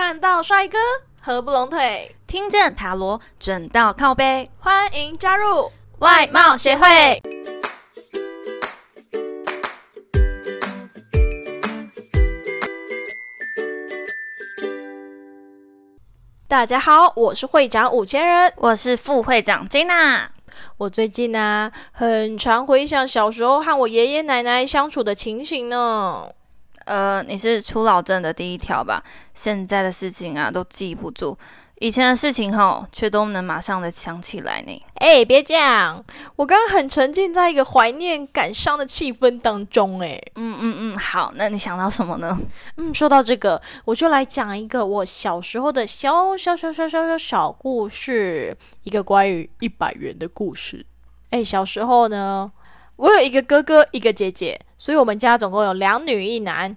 看到帅哥合不拢腿，听见塔罗准到靠背，欢迎加入外貌协会。大家好，我是会长五千人，我是副会长 Jenna。我最近呢，很常回想小时候和我爷爷奶奶相处的情形呢。呃，你是初老症的第一条吧？现在的事情啊，都记不住，以前的事情吼，却都能马上的想起来呢。哎，别这样，我刚刚很沉浸在一个怀念感伤的气氛当中。哎，嗯嗯嗯，好，那你想到什么呢？嗯，说到这个，我就来讲一个我小时候的小小小小小小小故事，一个关于一百元的故事。哎，小时候呢。我有一个哥哥，一个姐姐，所以我们家总共有两女一男。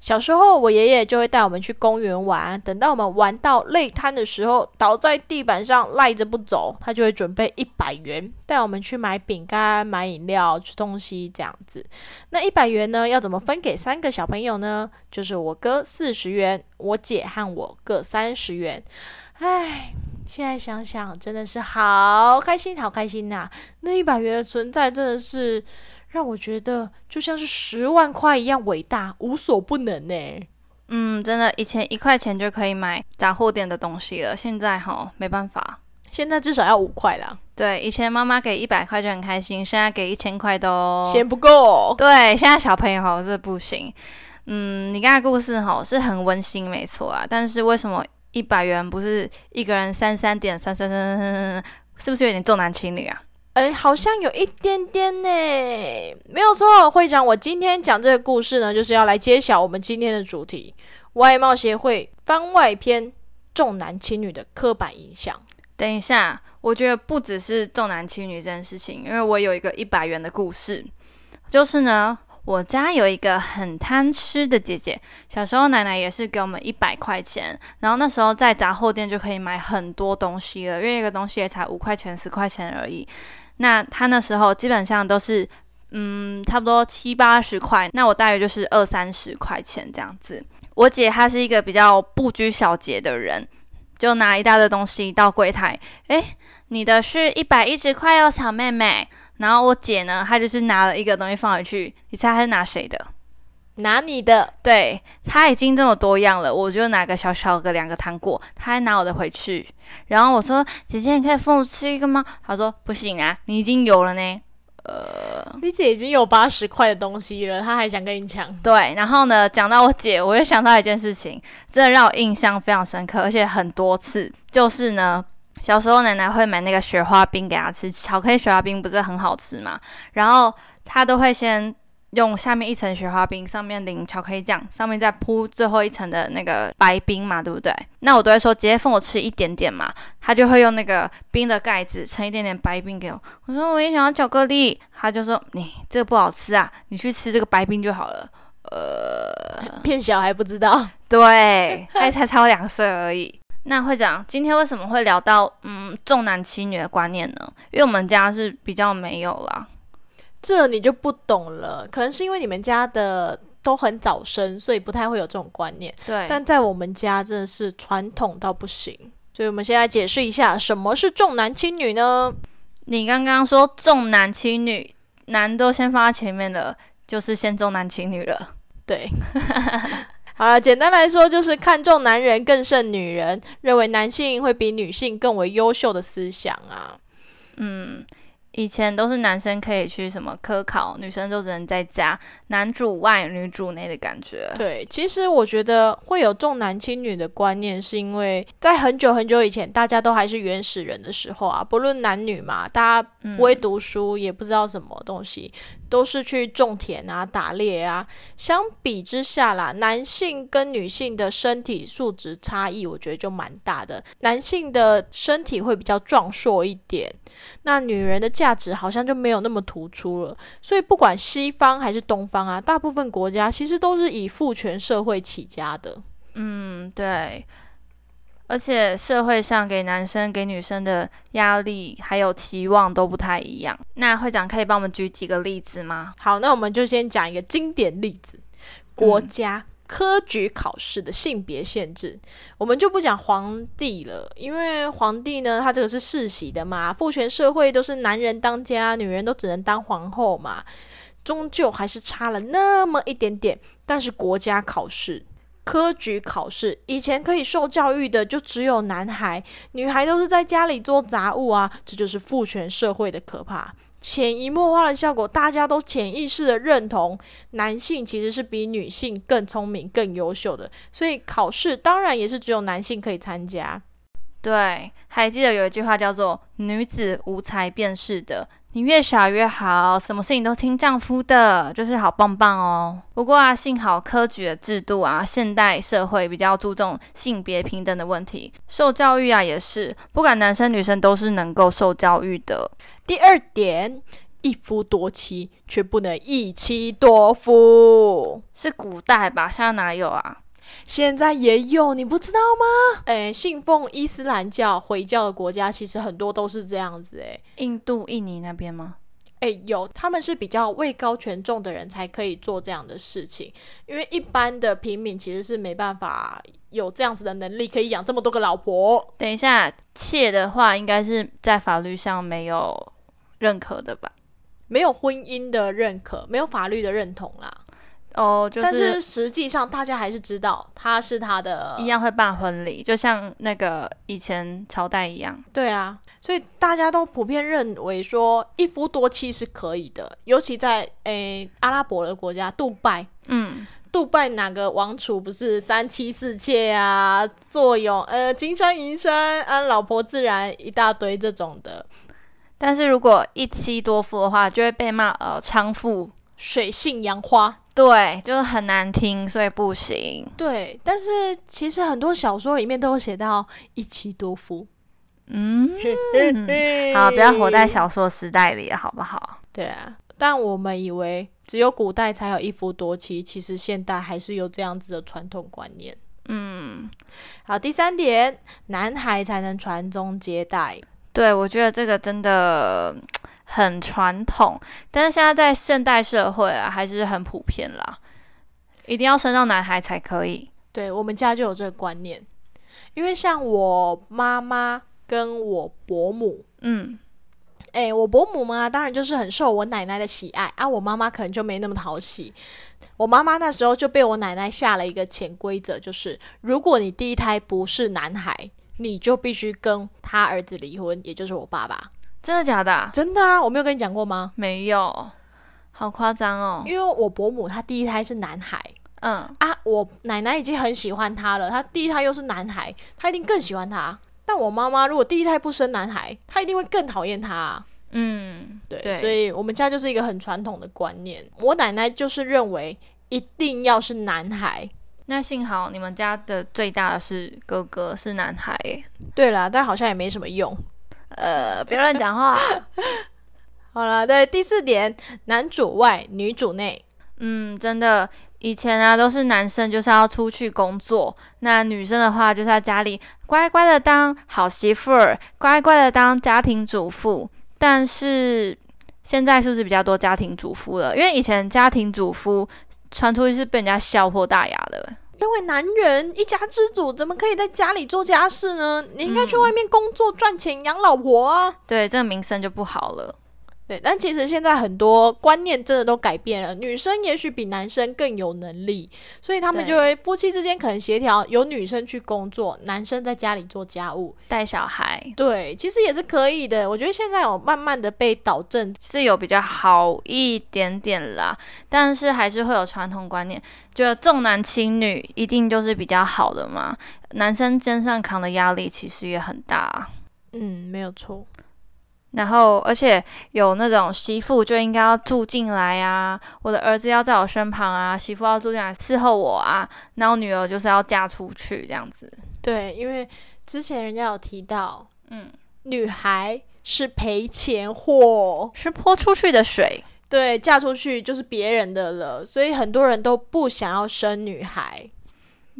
小时候，我爷爷就会带我们去公园玩，等到我们玩到累瘫的时候，倒在地板上赖着不走，他就会准备一百元，带我们去买饼干、买饮料、吃东西这样子。那一百元呢，要怎么分给三个小朋友呢？就是我哥四十元，我姐和我各三十元。唉。现在想想，真的是好开心，好开心呐！那一百元的存在，真的是让我觉得就像是十万块一样伟大，无所不能呢。嗯，真的，以前一块钱就可以买杂货店的东西了，现在哈没办法，现在至少要五块啦。对，以前妈妈给一百块就很开心，现在给一千块都嫌不够。对，现在小朋友哈这不行。嗯，你刚才故事哈是很温馨，没错啊，但是为什么？一百元不是一个人三三点三三三三三，是不是有点重男轻女啊？哎，好像有一点点呢。没有错，会长，我今天讲这个故事呢，就是要来揭晓我们今天的主题——外貌协会番外篇：重男轻女的刻板印象。等一下，我觉得不只是重男轻女这件事情，因为我有一个一百元的故事，就是呢。我家有一个很贪吃的姐姐，小时候奶奶也是给我们一百块钱，然后那时候在杂货店就可以买很多东西了，因为一个东西也才五块钱、十块钱而已。那她那时候基本上都是，嗯，差不多七八十块，那我大约就是二三十块钱这样子。我姐她是一个比较不拘小节的人，就拿一大堆东西到柜台，诶，你的是一百一十块哦，小妹妹。然后我姐呢，她就是拿了一个东西放回去，你猜她是拿谁的？拿你的。对，她已经这么多样了，我就拿个小小的两个糖果，她还拿我的回去。然后我说：“姐姐，你可以分我吃一个吗？”她说：“不行啊，你已经有了呢。”呃，你姐已经有八十块的东西了，她还想跟你抢。对，然后呢，讲到我姐，我又想到一件事情，真的让我印象非常深刻，而且很多次，就是呢。小时候，奶奶会买那个雪花冰给他吃，巧克力雪花冰不是很好吃嘛？然后他都会先用下面一层雪花冰，上面淋巧克力酱，上面再铺最后一层的那个白冰嘛，对不对？那我都会说，姐姐分我吃一点点嘛。他就会用那个冰的盖子盛一点点白冰给我。我说我也想要巧克力，他就说你这个不好吃啊，你去吃这个白冰就好了。呃，骗小孩不知道，对，他才差我两岁而已。那会长，今天为什么会聊到嗯重男轻女的观念呢？因为我们家是比较没有啦，这你就不懂了。可能是因为你们家的都很早生，所以不太会有这种观念。对，但在我们家真的是传统到不行。所以我们先来解释一下什么是重男轻女呢？你刚刚说重男轻女，男都先放在前面的，就是先重男轻女了。对。好了，简单来说就是看重男人更胜女人，认为男性会比女性更为优秀的思想啊。嗯。以前都是男生可以去什么科考，女生就只能在家，男主外女主内的感觉。对，其实我觉得会有重男轻女的观念，是因为在很久很久以前，大家都还是原始人的时候啊，不论男女嘛，大家不会读书，也不知道什么东西，都是去种田啊、打猎啊。相比之下啦，男性跟女性的身体素质差异，我觉得就蛮大的。男性的身体会比较壮硕一点。那女人的价值好像就没有那么突出了，所以不管西方还是东方啊，大部分国家其实都是以父权社会起家的。嗯，对。而且社会上给男生给女生的压力还有期望都不太一样。那会长可以帮我们举几个例子吗？好，那我们就先讲一个经典例子：国家科举考试的性别限制，我们就不讲皇帝了，因为皇帝呢，他这个是世袭的嘛，父权社会都是男人当家，女人都只能当皇后嘛，终究还是差了那么一点点。但是国家考试、科举考试，以前可以受教育的就只有男孩，女孩都是在家里做杂物啊，这就是父权社会的可怕。潜移默化的效果，大家都潜意识的认同男性其实是比女性更聪明、更优秀的，所以考试当然也是只有男性可以参加。对，还记得有一句话叫做“女子无才便是德”。你越小越好，什么事情都听丈夫的，就是好棒棒哦。不过啊，幸好科举的制度啊，现代社会比较注重性别平等的问题，受教育啊也是，不管男生女生都是能够受教育的。第二点，一夫多妻却不能一妻多夫，是古代吧？现在哪有啊？现在也有，你不知道吗？诶，信奉伊斯兰教、回教的国家，其实很多都是这样子。诶，印度、印尼那边吗？诶，有，他们是比较位高权重的人才可以做这样的事情，因为一般的平民其实是没办法有这样子的能力，可以养这么多个老婆。等一下，妾的话，应该是在法律上没有认可的吧？没有婚姻的认可，没有法律的认同啦。哦，就是，但是实际上大家还是知道他是他的，一样会办婚礼，就像那个以前朝代一样。对啊，所以大家都普遍认为说一夫多妻是可以的，尤其在诶阿拉伯的国家，杜拜，嗯，杜拜哪个王储不是三妻四妾啊，坐拥呃金山银山，啊老婆自然一大堆这种的。但是如果一妻多夫的话，就会被骂呃娼妇、水性杨花。对，就是很难听，所以不行。对，但是其实很多小说里面都有写到一妻多夫。嗯，好，不要活在小说时代里，好不好？对啊，但我们以为只有古代才有一夫多妻，其实现代还是有这样子的传统观念。嗯，好，第三点，男孩才能传宗接代。对，我觉得这个真的。很传统，但是现在在现代社会啊，还是很普遍啦。一定要生到男孩才可以。对我们家就有这个观念，因为像我妈妈跟我伯母，嗯，哎，我伯母嘛，当然就是很受我奶奶的喜爱啊。我妈妈可能就没那么讨喜。我妈妈那时候就被我奶奶下了一个潜规则，就是如果你第一胎不是男孩，你就必须跟他儿子离婚，也就是我爸爸。真的假的？真的啊！我没有跟你讲过吗？没有，好夸张哦。因为我伯母她第一胎是男孩，嗯啊，我奶奶已经很喜欢他了，她第一胎又是男孩，她一定更喜欢他。但我妈妈如果第一胎不生男孩，她一定会更讨厌他。嗯，对，所以我们家就是一个很传统的观念。我奶奶就是认为一定要是男孩。那幸好你们家的最大的是哥哥是男孩。对啦，但好像也没什么用。呃，别乱讲话。好了，对，第四点，男主外，女主内。嗯，真的，以前啊都是男生就是要出去工作，那女生的话就是在家里乖乖的当好媳妇儿，乖乖的当家庭主妇。但是现在是不是比较多家庭主妇了？因为以前家庭主妇传出去是被人家笑破大牙的。因为男人一家之主，怎么可以在家里做家事呢？你应该去外面工作赚钱养老婆啊！对，这个名声就不好了。对，但其实现在很多观念真的都改变了。女生也许比男生更有能力，所以他们就会夫妻之间可能协调，由女生去工作，男生在家里做家务、带小孩。对，其实也是可以的。我觉得现在有慢慢的被导正，是有比较好一点点啦，但是还是会有传统观念，觉得重男轻女一定就是比较好的嘛。男生肩上扛的压力其实也很大。嗯，没有错。然后，而且有那种媳妇就应该要住进来啊，我的儿子要在我身旁啊，媳妇要住进来伺候我啊，然后女儿就是要嫁出去这样子。对，因为之前人家有提到，嗯，女孩是赔钱货，是泼出去的水。对，嫁出去就是别人的了，所以很多人都不想要生女孩。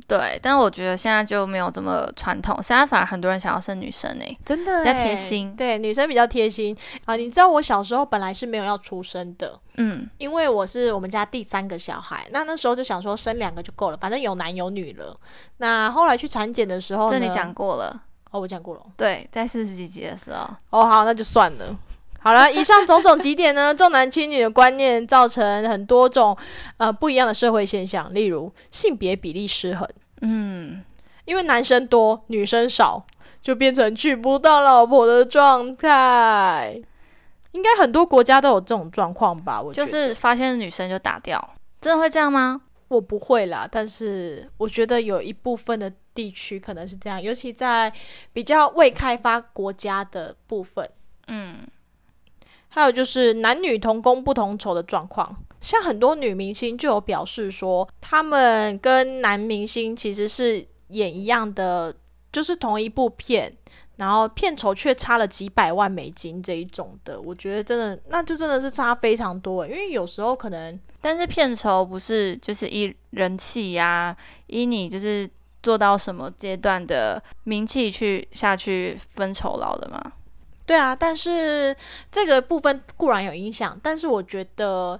对，但我觉得现在就没有这么传统，现在反而很多人想要生女生诶、真的比较欸贴心对，女生比较贴心啊。你知道我小时候本来是没有要出生的，嗯，因为我是我们家第三个小孩，那那时候就想说生两个就够了，反正有男有女了。那后来去产检的时候，这你讲过了，哦，我讲过了。对，在四十几集的时候，哦，好，那就算了。好了，以上种种几点呢，重男轻女的观念造成很多种呃不一样的社会现象，例如性别比例失衡，嗯，因为男生多，女生少，就变成娶不到老婆的状态。应该很多国家都有这种状况吧？我觉就是发现女生就打掉，真的会这样吗？我不会啦，但是我觉得有一部分的地区可能是这样，尤其在比较未开发国家的部分。嗯，还有就是男女同工不同酬的状况，像很多女明星就有表示说，她们跟男明星其实是演一样的，就是同一部片，然后片酬却差了几百万美金这一种的，我觉得真的那就真的是差非常多，因为有时候可能但是片酬不是就是依人气呀、依你就是做到什么阶段的名气去下去分酬劳的吗？对啊，但是这个部分固然有影响，但是我觉得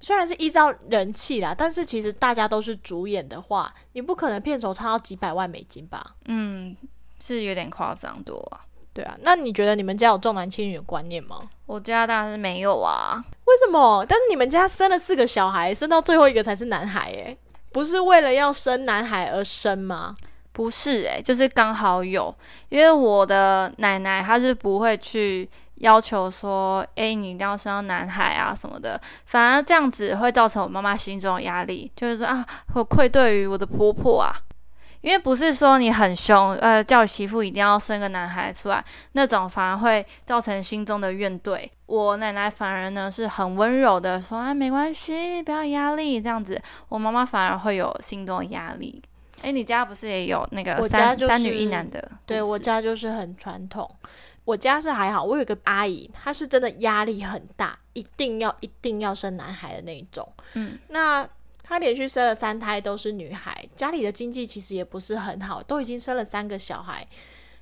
虽然是依照人气啦，但是其实大家都是主演的话，你不可能片酬差到几百万美金吧？嗯，是有点夸张多啊。对啊，那你觉得你们家有重男轻女的观念吗？我家当然是没有啊，为什么？但是你们家生了四个小孩，生到最后一个才是男孩，诶，不是为了要生男孩而生吗？不是诶、就是刚好有，因为我的奶奶她是不会去要求说，诶、你一定要生到男孩啊什么的，反而这样子会造成我妈妈心中的压力，就是说啊，我愧对于我的婆婆啊。因为不是说你很凶，呃，叫媳妇一定要生个男孩出来，那种反而会造成心中的怨怼。我奶奶反而呢是很温柔的说，啊，没关系，不要压力，这样子。我妈妈反而会有心中的压力。哎，你家不是也有那个我家三、三女一男的？对我家就是很传统，我家是还好，我有个阿姨，她是真的压力很大，一定要一定要生男孩的那一种。嗯，那她连续生了三胎都是女孩，家里的经济其实也不是很好，都已经生了三个小孩。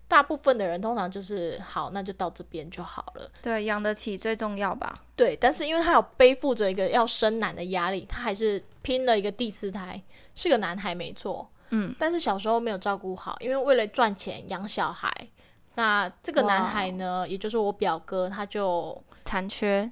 大部分的人通常就是好，那就到这边就好了。对，养得起最重要吧？对，但是因为她有背负着一个要生男的压力，她还是拼了一个第四胎，是个男孩没错。嗯，但是小时候没有照顾好，因为为了赚钱养小孩。那这个男孩呢，也就是我表哥，他就残缺。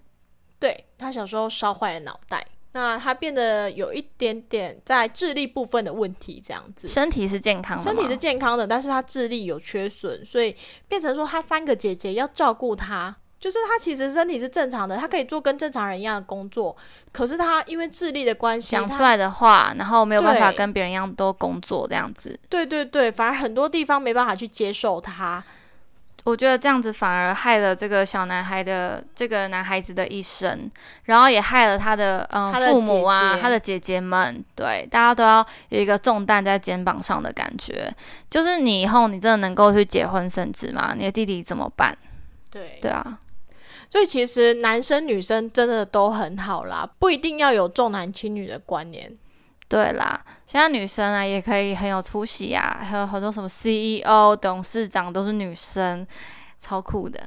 对他小时候烧坏了脑袋，那他变得有一点点在智力部分的问题，这样子。身体是健康的，身体是健康的，但是他智力有缺损，所以变成说他三个姐姐要照顾他。就是他其实身体是正常的，他可以做跟正常人一样的工作，可是他因为智力的关系，讲出来的话，然后没有办法跟别人一样都工作这样子。对对对，反而很多地方没办法去接受他。我觉得这样子反而害了这个小男孩的这个男孩子的一生，然后也害了他的嗯父母啊，他的姐姐们，对，大家都要有一个重担在肩膀上的感觉。就是你以后你真的能够去结婚生子吗？你的弟弟怎么办？对对啊，所以其实男生女生真的都很好啦，不一定要有重男轻女的观念。对啦，现在女生啊也可以很有出息啊，还有很多什么 CEO、董事长都是女生，超酷的。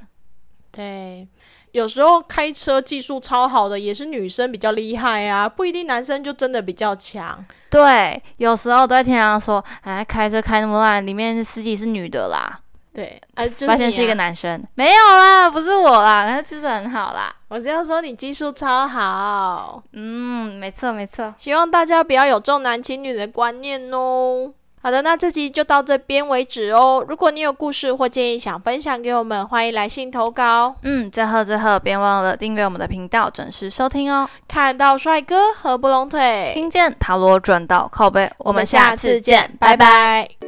对，有时候开车技术超好的也是女生比较厉害啊，不一定男生就真的比较强。对，有时候都在听人家说，哎，开车开那么烂，里面司机是女的啦。对，啊，就是发现是一个。男生，没有啦，不是我啦，他就是很好啦。我是要说你技术超好，嗯，没错没错。希望大家不要有重男轻女的观念哦。好的，那这集就到这边为止哦。如果你有故事或建议想分享给我们，欢迎来信投稿。嗯，最后最后，别忘了订阅我们的频道，准时收听哦。看到帅哥合不拢腿，听见塔罗转到靠背，我们下下次见，拜拜。拜